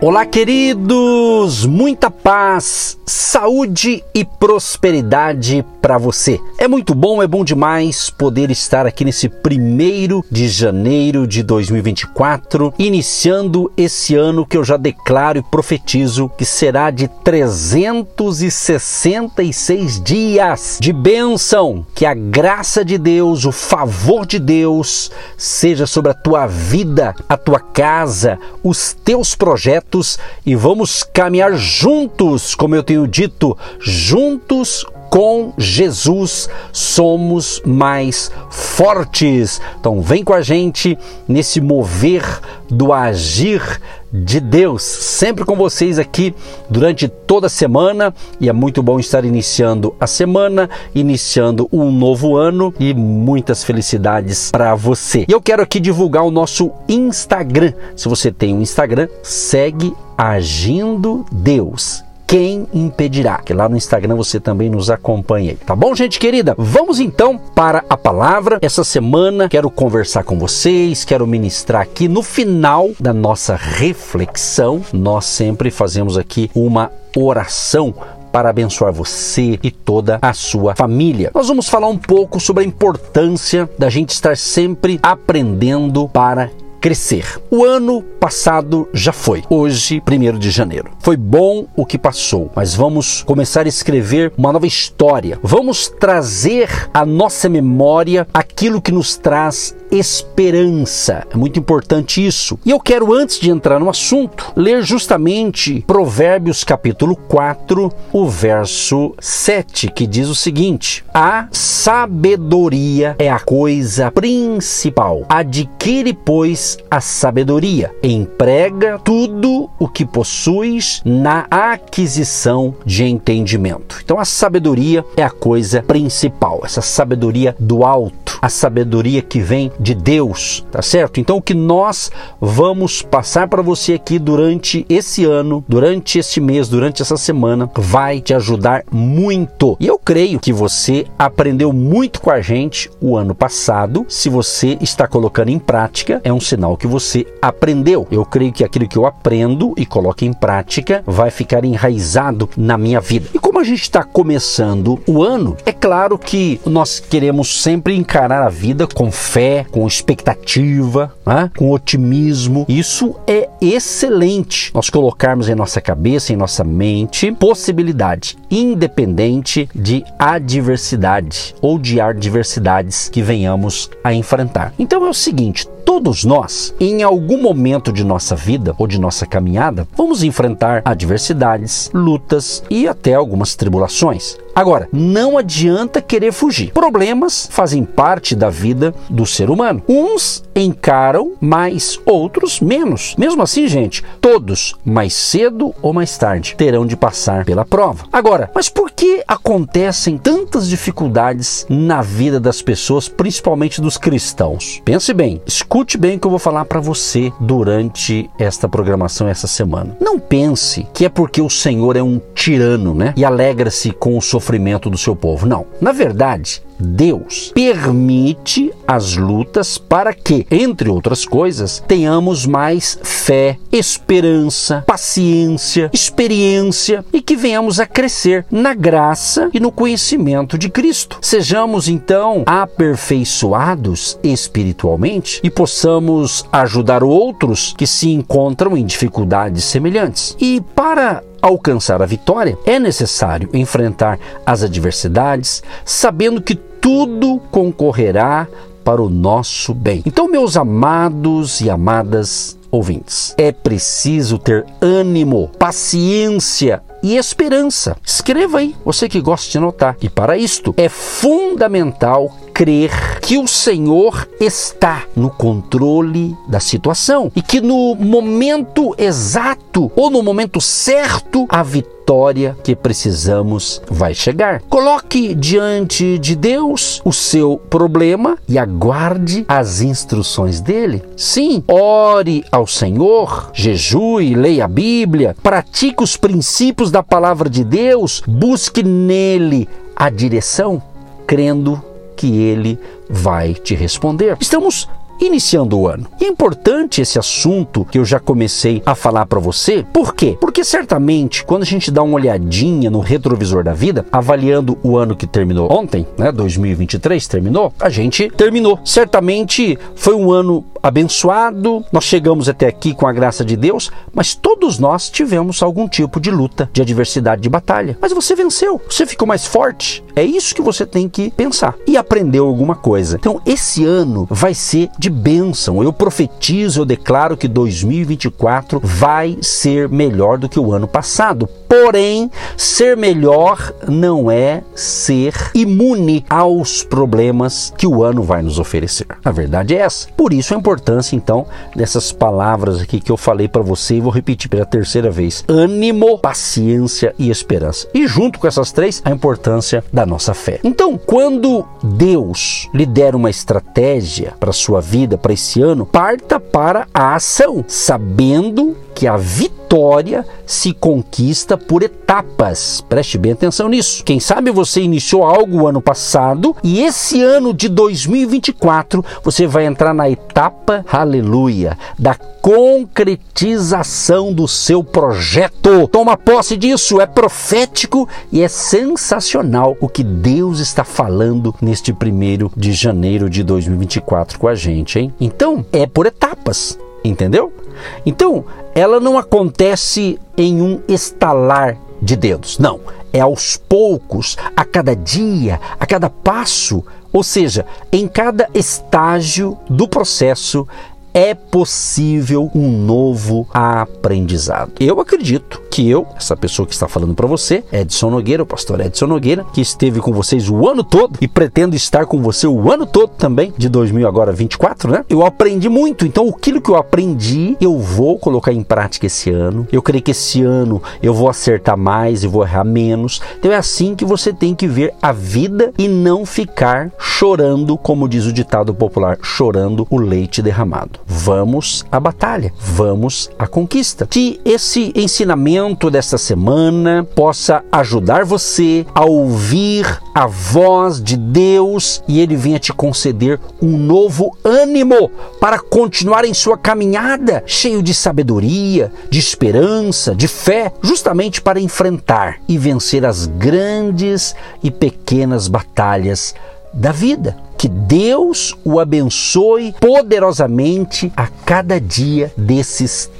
Olá, queridos! Muita paz, saúde e prosperidade para você. É muito bom, é bom demais poder estar aqui nesse primeiro de janeiro de 2024, iniciando esse ano que eu já declaro e profetizo que será de 366 dias de bênção. Que a graça de Deus, o favor de Deus seja sobre a tua vida, a tua casa, os teus projetos e vamos caminhar juntos, como eu tenho dito, juntos com Jesus somos mais fortes. Então vem com a gente nesse mover do agir de Deus, sempre com vocês aqui durante toda a semana e é muito bom estar iniciando a semana, iniciando um novo ano e muitas felicidades para você. E eu quero aqui divulgar o nosso Instagram. Se você tem um Instagram, segue Agindo Deus quem impedirá? Que lá no Instagram você também nos acompanhe. Tá bom, gente querida? Vamos então para a palavra. Essa semana quero conversar com vocês, quero ministrar aqui no final da nossa reflexão. Nós sempre fazemos aqui uma oração para abençoar você e toda a sua família. Nós vamos falar um pouco sobre a importância da gente estar sempre aprendendo para crescer. O ano passado já foi, hoje, 1 de janeiro. Foi bom o que passou, mas vamos começar a escrever uma nova história. Vamos trazer à nossa memória aquilo que nos traz esperança. É muito importante isso. E eu quero, antes de entrar no assunto, ler justamente Provérbios capítulo 4, o verso 7, que diz o seguinte: A sabedoria é a coisa principal. Adquire, pois, a sabedoria. Emprega tudo o que possuis na aquisição de entendimento. Então, a sabedoria é a coisa principal, essa sabedoria do alto, a sabedoria que vem de Deus, tá certo? Então o que nós vamos passar para você aqui durante esse ano, durante esse mês, durante essa semana, vai te ajudar muito. E eu creio que você aprendeu muito com a gente o ano passado. Se você está colocando em prática, é um sinal que você aprendeu. Eu creio que aquilo que eu aprendo e coloco em prática vai ficar enraizado na minha vida. E como a gente está começando o ano, é claro que nós queremos sempre encarar a vida com fé, com expectativa, né? com otimismo. Isso é excelente. Nós colocarmos em nossa cabeça, em nossa mente, possibilidade, independente de adversidade ou de adversidades que venhamos a enfrentar. Então é o seguinte: todos nós, em algum momento de nossa vida ou de nossa caminhada, vamos enfrentar adversidades, lutas e até algumas tribulações. Agora, não adianta querer fugir. Problemas fazem parte da vida do ser humano. Uns encaram mais, outros menos. Mesmo assim, gente, todos, mais cedo ou mais tarde, terão de passar pela prova. Agora, mas por que acontecem tantas dificuldades na vida das pessoas, principalmente dos cristãos? Pense bem, escute bem o que eu vou falar para você durante esta programação essa semana. Não pense que é porque o Senhor é um tirano, né? E alegra-se com o sofrimento sofrimento do seu povo. Não. Na verdade, Deus permite as lutas para que, entre outras coisas, tenhamos mais fé, esperança, paciência, experiência e que venhamos a crescer na graça e no conhecimento de Cristo. Sejamos então aperfeiçoados espiritualmente e possamos ajudar outros que se encontram em dificuldades semelhantes. E para alcançar a vitória, é necessário enfrentar as adversidades, sabendo que tudo concorrerá para o nosso bem. Então, meus amados e amadas ouvintes, é preciso ter ânimo, paciência e esperança. Escreva aí, você que gosta de anotar. E para isto é fundamental crer que o Senhor está no controle da situação e que no momento exato ou no momento certo a vitória que precisamos vai chegar. Coloque diante de Deus o seu problema e aguarde as instruções dele. Sim, ore ao Senhor, jejue, leia a Bíblia, pratique os princípios da palavra de Deus, busque nele a direção crendo que Ele vai te responder. Estamos iniciando o ano. E é importante esse assunto que eu já comecei a falar para você. Por quê? Porque certamente quando a gente dá uma olhadinha no retrovisor da vida, avaliando o ano que terminou ontem, né, 2023 terminou, a gente terminou. Certamente foi um ano abençoado, nós chegamos até aqui com a graça de Deus, mas todos nós tivemos algum tipo de luta, de adversidade, de batalha. Mas você venceu, você ficou mais forte. É isso que você tem que pensar e aprendeu alguma coisa. Então, esse ano vai ser de bênção. Eu profetizo, eu declaro que 2024 vai ser melhor do que o ano passado. Porém, ser melhor não é ser imune aos problemas que o ano vai nos oferecer. A verdade é essa. Por isso a importância então dessas palavras aqui que eu falei para você e vou repetir pela terceira vez: ânimo, paciência e esperança. E junto com essas três, a importância da nossa fé. Então, quando Deus lhe der uma estratégia para sua vida para esse ano, parta para a ação, sabendo que a vitória se conquista por etapas. Preste bem atenção nisso. Quem sabe você iniciou algo ano passado e esse ano de 2024 você vai entrar na etapa, aleluia, da concretização do seu projeto. Toma posse disso, é profético e é sensacional o que Deus está falando neste primeiro de janeiro de 2024 com a gente, hein? Então, é por etapas. Entendeu? Então, ela não acontece em um estalar de dedos. Não, é aos poucos, a cada dia, a cada passo, ou seja, em cada estágio do processo é possível um novo aprendizado. Eu acredito que eu, essa pessoa que está falando para você, Edson Nogueira, o pastor Edson Nogueira, que esteve com vocês o ano todo e pretendo estar com você o ano todo também, de 2000 agora 24, né? Eu aprendi muito, então aquilo que eu aprendi, eu vou colocar em prática esse ano. Eu creio que esse ano eu vou acertar mais e vou errar menos. Então é assim que você tem que ver a vida e não ficar chorando, como diz o ditado popular, chorando o leite derramado vamos à batalha, vamos à conquista. Que esse ensinamento desta semana possa ajudar você a ouvir a voz de Deus e ele venha te conceder um novo ânimo para continuar em sua caminhada, cheio de sabedoria, de esperança, de fé, justamente para enfrentar e vencer as grandes e pequenas batalhas da vida. Que Deus o abençoe poderosamente a cada dia desses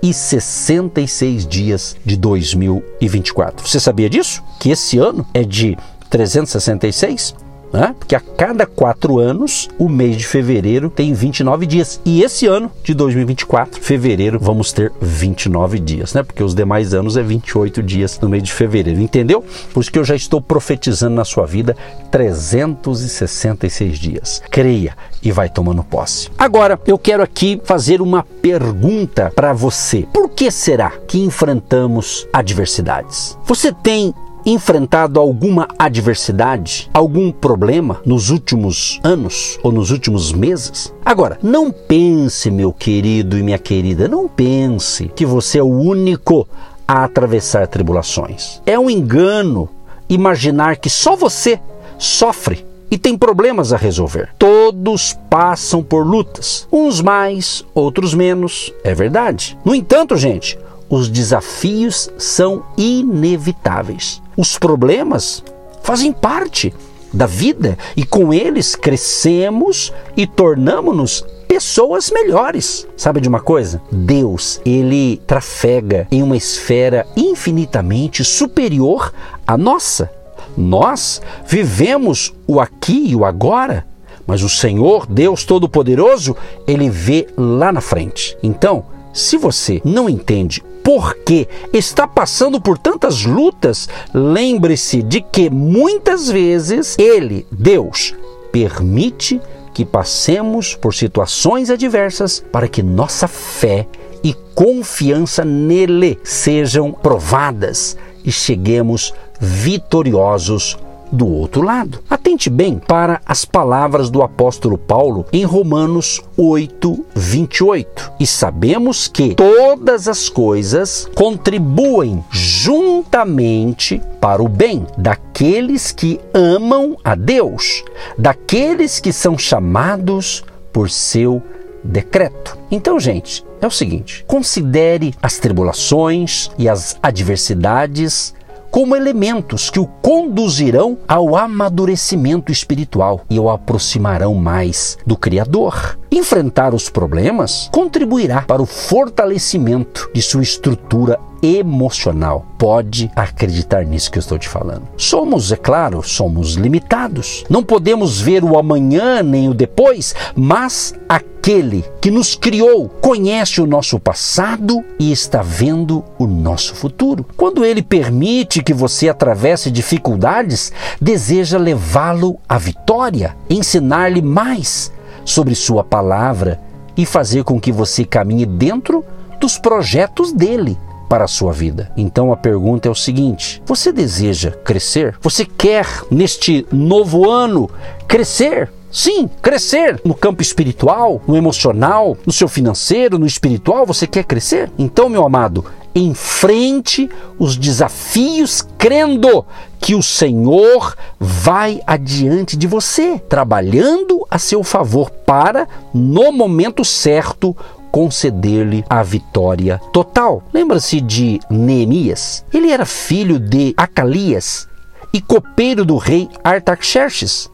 366 dias de 2024. Você sabia disso? Que esse ano é de 366? Né? porque a cada quatro anos o mês de fevereiro tem 29 dias. E esse ano de 2024, fevereiro, vamos ter 29 dias, né? porque os demais anos é 28 dias no mês de fevereiro, entendeu? Por isso que eu já estou profetizando na sua vida 366 dias. Creia e vai tomando posse. Agora, eu quero aqui fazer uma pergunta para você. Por que será que enfrentamos adversidades? Você tem enfrentado alguma adversidade, algum problema nos últimos anos ou nos últimos meses? Agora, não pense, meu querido e minha querida, não pense que você é o único a atravessar tribulações. É um engano imaginar que só você sofre e tem problemas a resolver. Todos passam por lutas, uns mais, outros menos, é verdade. No entanto, gente, os desafios são inevitáveis. Os problemas fazem parte da vida e com eles crescemos e tornamos-nos pessoas melhores. Sabe de uma coisa? Deus, ele trafega em uma esfera infinitamente superior à nossa. Nós vivemos o aqui e o agora, mas o Senhor, Deus Todo-Poderoso, ele vê lá na frente. Então, se você não entende por que está passando por tantas lutas, lembre-se de que muitas vezes Ele, Deus, permite que passemos por situações adversas para que nossa fé e confiança nele sejam provadas e cheguemos vitoriosos do outro lado. Atente bem para as palavras do apóstolo Paulo em Romanos 8, 28. E sabemos que todas as coisas contribuem juntamente para o bem daqueles que amam a Deus, daqueles que são chamados por seu decreto. Então, gente, é o seguinte: considere as tribulações e as adversidades como elementos que o conduzirão ao amadurecimento espiritual e o aproximarão mais do Criador. Enfrentar os problemas contribuirá para o fortalecimento de sua estrutura emocional. Pode acreditar nisso que eu estou te falando. Somos, é claro, somos limitados. Não podemos ver o amanhã nem o depois, mas aquele que nos criou conhece o nosso passado e está vendo o nosso futuro. Quando ele permite que você atravesse dificuldades, deseja levá-lo à vitória, ensinar-lhe mais sobre sua palavra e fazer com que você caminhe dentro dos projetos dele para a sua vida. Então a pergunta é o seguinte: você deseja crescer? Você quer neste novo ano crescer? Sim, crescer no campo espiritual, no emocional, no seu financeiro, no espiritual, você quer crescer? Então, meu amado, enfrente os desafios crendo que o Senhor vai adiante de você, trabalhando a seu favor para, no momento certo, conceder-lhe a vitória total. Lembra-se de Neemias? Ele era filho de Acalias e copeiro do rei Artaxerxes,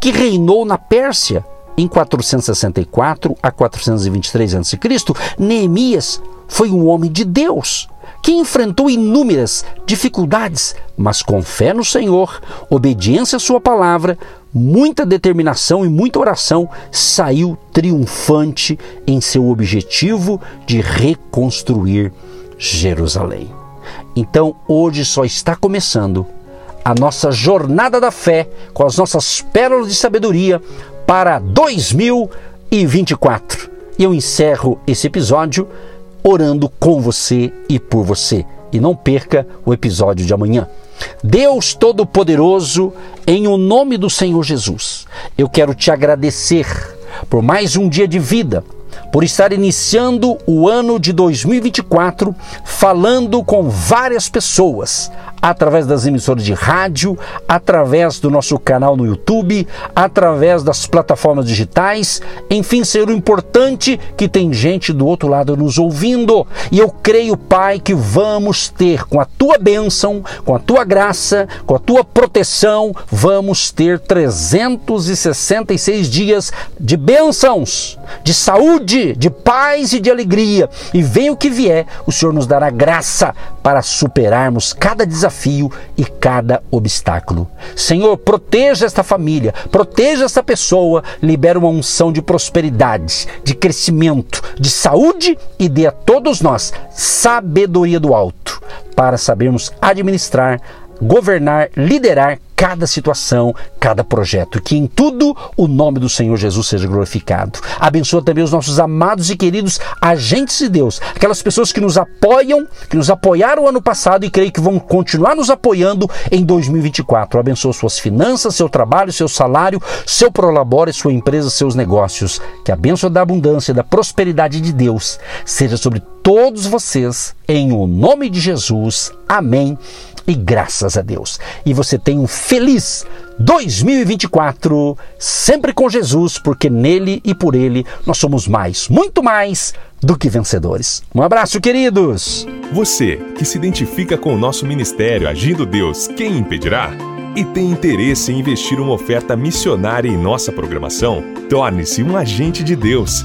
que reinou na Pérsia em 464 a 423 a.C. Neemias foi um homem de Deus que enfrentou inúmeras dificuldades, mas com fé no Senhor, obediência à Sua palavra, muita determinação e muita oração, saiu triunfante em seu objetivo de reconstruir Jerusalém. Então, hoje só está começando a nossa jornada da fé com as nossas pérolas de sabedoria para 2024. E eu encerro esse episódio orando com você e por você. E não perca o episódio de amanhã. Deus Todo-Poderoso, em o nome do Senhor Jesus, eu quero te agradecer por mais um dia de vida, por estar iniciando o ano de 2024 falando com várias pessoas através das emissoras de rádio, através do nosso canal no YouTube, através das plataformas digitais, enfim, ser o importante que tem gente do outro lado nos ouvindo. E eu creio, Pai, que vamos ter com a tua bênção, com a tua graça, com a tua proteção, vamos ter 366 dias de bênçãos, de saúde, de paz e de alegria. E venha o que vier, o Senhor nos dará graça para superarmos cada desafio e cada obstáculo. Senhor, proteja esta família, proteja esta pessoa, libera uma unção de prosperidade, de crescimento, de saúde e dê a todos nós sabedoria do alto para sabermos administrar, governar, liderar cada situação, cada projeto. Que em tudo o nome do Senhor Jesus seja glorificado. Abençoa também os nossos amados e queridos agentes de Deus, aquelas pessoas que nos apoiam, que nos apoiaram ano passado e creio que vão continuar nos apoiando em 2024. Abençoa suas finanças, seu trabalho, seu salário, seu prolabore, sua empresa, seus negócios. Que a bênção da abundância, da prosperidade de Deus seja sobre todos vocês, em o nome de Jesus. Amém e graças a Deus. E você tem um feliz 2024, sempre com Jesus, porque nele e por ele nós somos mais, muito mais do que vencedores. Um abraço, queridos! Você que se identifica com o nosso ministério Agindo Deus, quem impedirá? E tem interesse em investir uma oferta missionária em nossa programação? Torne-se um agente de Deus